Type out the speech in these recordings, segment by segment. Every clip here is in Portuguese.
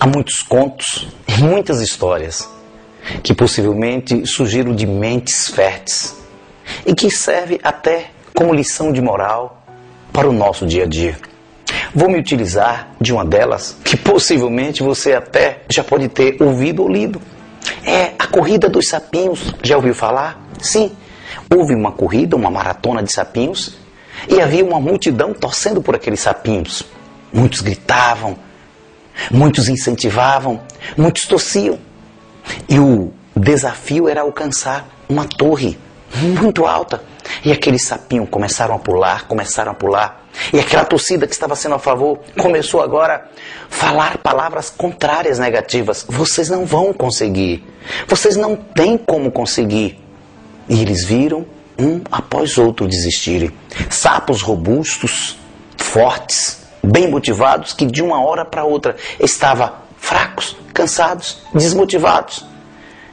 Há muitos contos, muitas histórias que possivelmente surgiram de mentes férteis e que serve até como lição de moral para o nosso dia a dia. Vou me utilizar de uma delas que possivelmente você até já pode ter ouvido ou lido. É a corrida dos sapinhos. Já ouviu falar? Sim. Houve uma corrida, uma maratona de sapinhos e havia uma multidão torcendo por aqueles sapinhos. Muitos gritavam, Muitos incentivavam, muitos torciam. E o desafio era alcançar uma torre muito alta. E aqueles sapinhos começaram a pular, começaram a pular. E aquela torcida que estava sendo a favor começou agora a falar palavras contrárias, negativas. Vocês não vão conseguir. Vocês não têm como conseguir. E eles viram um após outro desistirem. Sapos robustos, fortes, bem motivados, que de uma hora para outra estavam fracos, cansados, desmotivados.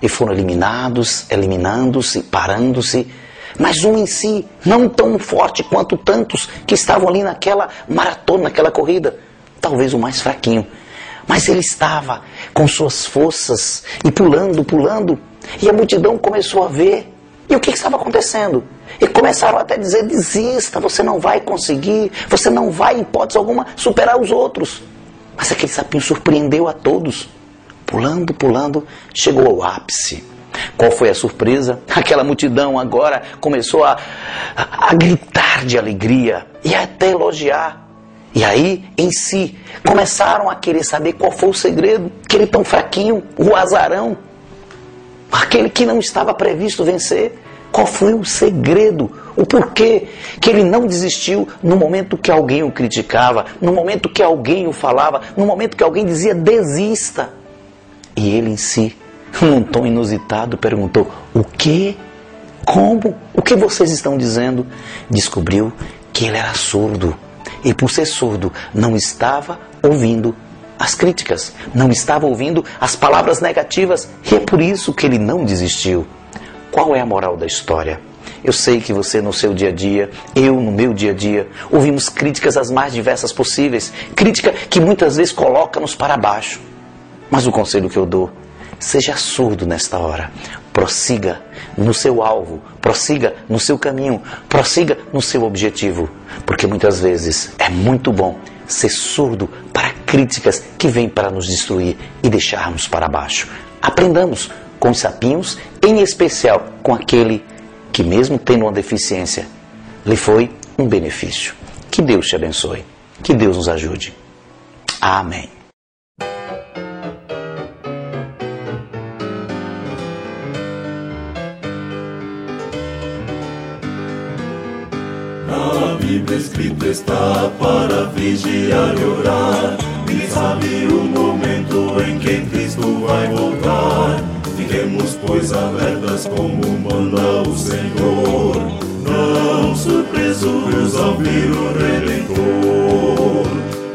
E foram eliminados, eliminando-se, parando-se. Mas um em si, não tão forte quanto tantos que estavam ali naquela maratona, naquela corrida. Talvez o mais fraquinho. Mas ele estava com suas forças e pulando, pulando. E a multidão começou a ver. E o que estava acontecendo? E começaram até a dizer: desista, você não vai conseguir, você não vai, em hipótese alguma, superar os outros. Mas aquele sapinho surpreendeu a todos. Pulando, pulando, chegou ao ápice. Qual foi a surpresa? Aquela multidão agora começou a, a, a gritar de alegria e até elogiar. E aí, em si, começaram a querer saber qual foi o segredo. Aquele tão fraquinho, o azarão, aquele que não estava previsto vencer. Qual foi o segredo? O porquê que ele não desistiu no momento que alguém o criticava, no momento que alguém o falava, no momento que alguém dizia desista. E ele em si, num tom inusitado, perguntou: O que? Como? O que vocês estão dizendo? Descobriu que ele era surdo. E por ser surdo, não estava ouvindo as críticas, não estava ouvindo as palavras negativas. E é por isso que ele não desistiu. Qual é a moral da história? Eu sei que você no seu dia a dia, eu no meu dia a dia, ouvimos críticas as mais diversas possíveis, crítica que muitas vezes coloca-nos para baixo. Mas o conselho que eu dou, seja surdo nesta hora. Prossiga no seu alvo, prossiga no seu caminho, prossiga no seu objetivo, porque muitas vezes é muito bom ser surdo para críticas que vêm para nos destruir e deixarmos para baixo. Aprendamos com os sapinhos, em especial com aquele que, mesmo tendo uma deficiência, lhe foi um benefício. Que Deus te abençoe. Que Deus nos ajude. Amém. Na Bíblia escrito está para vigiar e orar. E sabe o momento em que Cristo vai voltar. Fiquemos, pois, alertas como manda o Senhor, não surpresos ao vir o Redentor.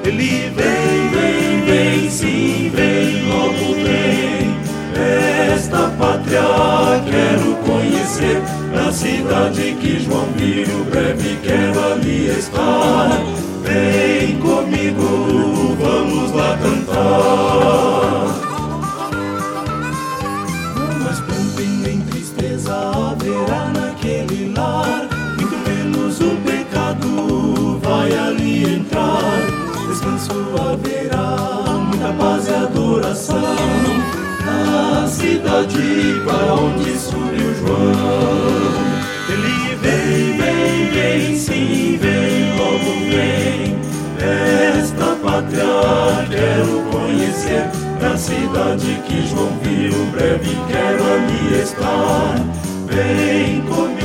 Ele vem, vem, vem, sim, vem, logo vem, esta pátria quero conhecer. Na cidade que João viu, breve quero ali estar. Vem comigo, vamos lá cantar. Haverá, muita paz e adoração na cidade para onde subiu João. Ele vem, vem, vem, sim, vem, logo vem. Esta pátria quero conhecer, na cidade que João viu, breve quero ali estar. Vem comigo,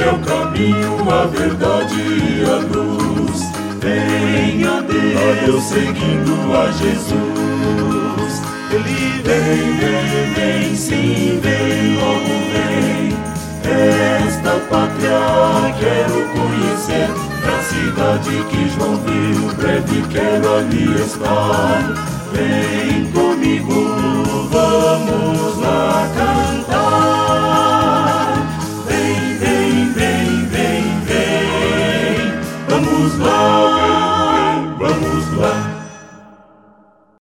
É o caminho, a verdade e a luz. Venha a Deus seguindo a Jesus. Ele vem, vem, vem, sim, vem, logo vem. Esta pátria quero conhecer. Na cidade que João viu, breve quero ali estar. Vem comigo.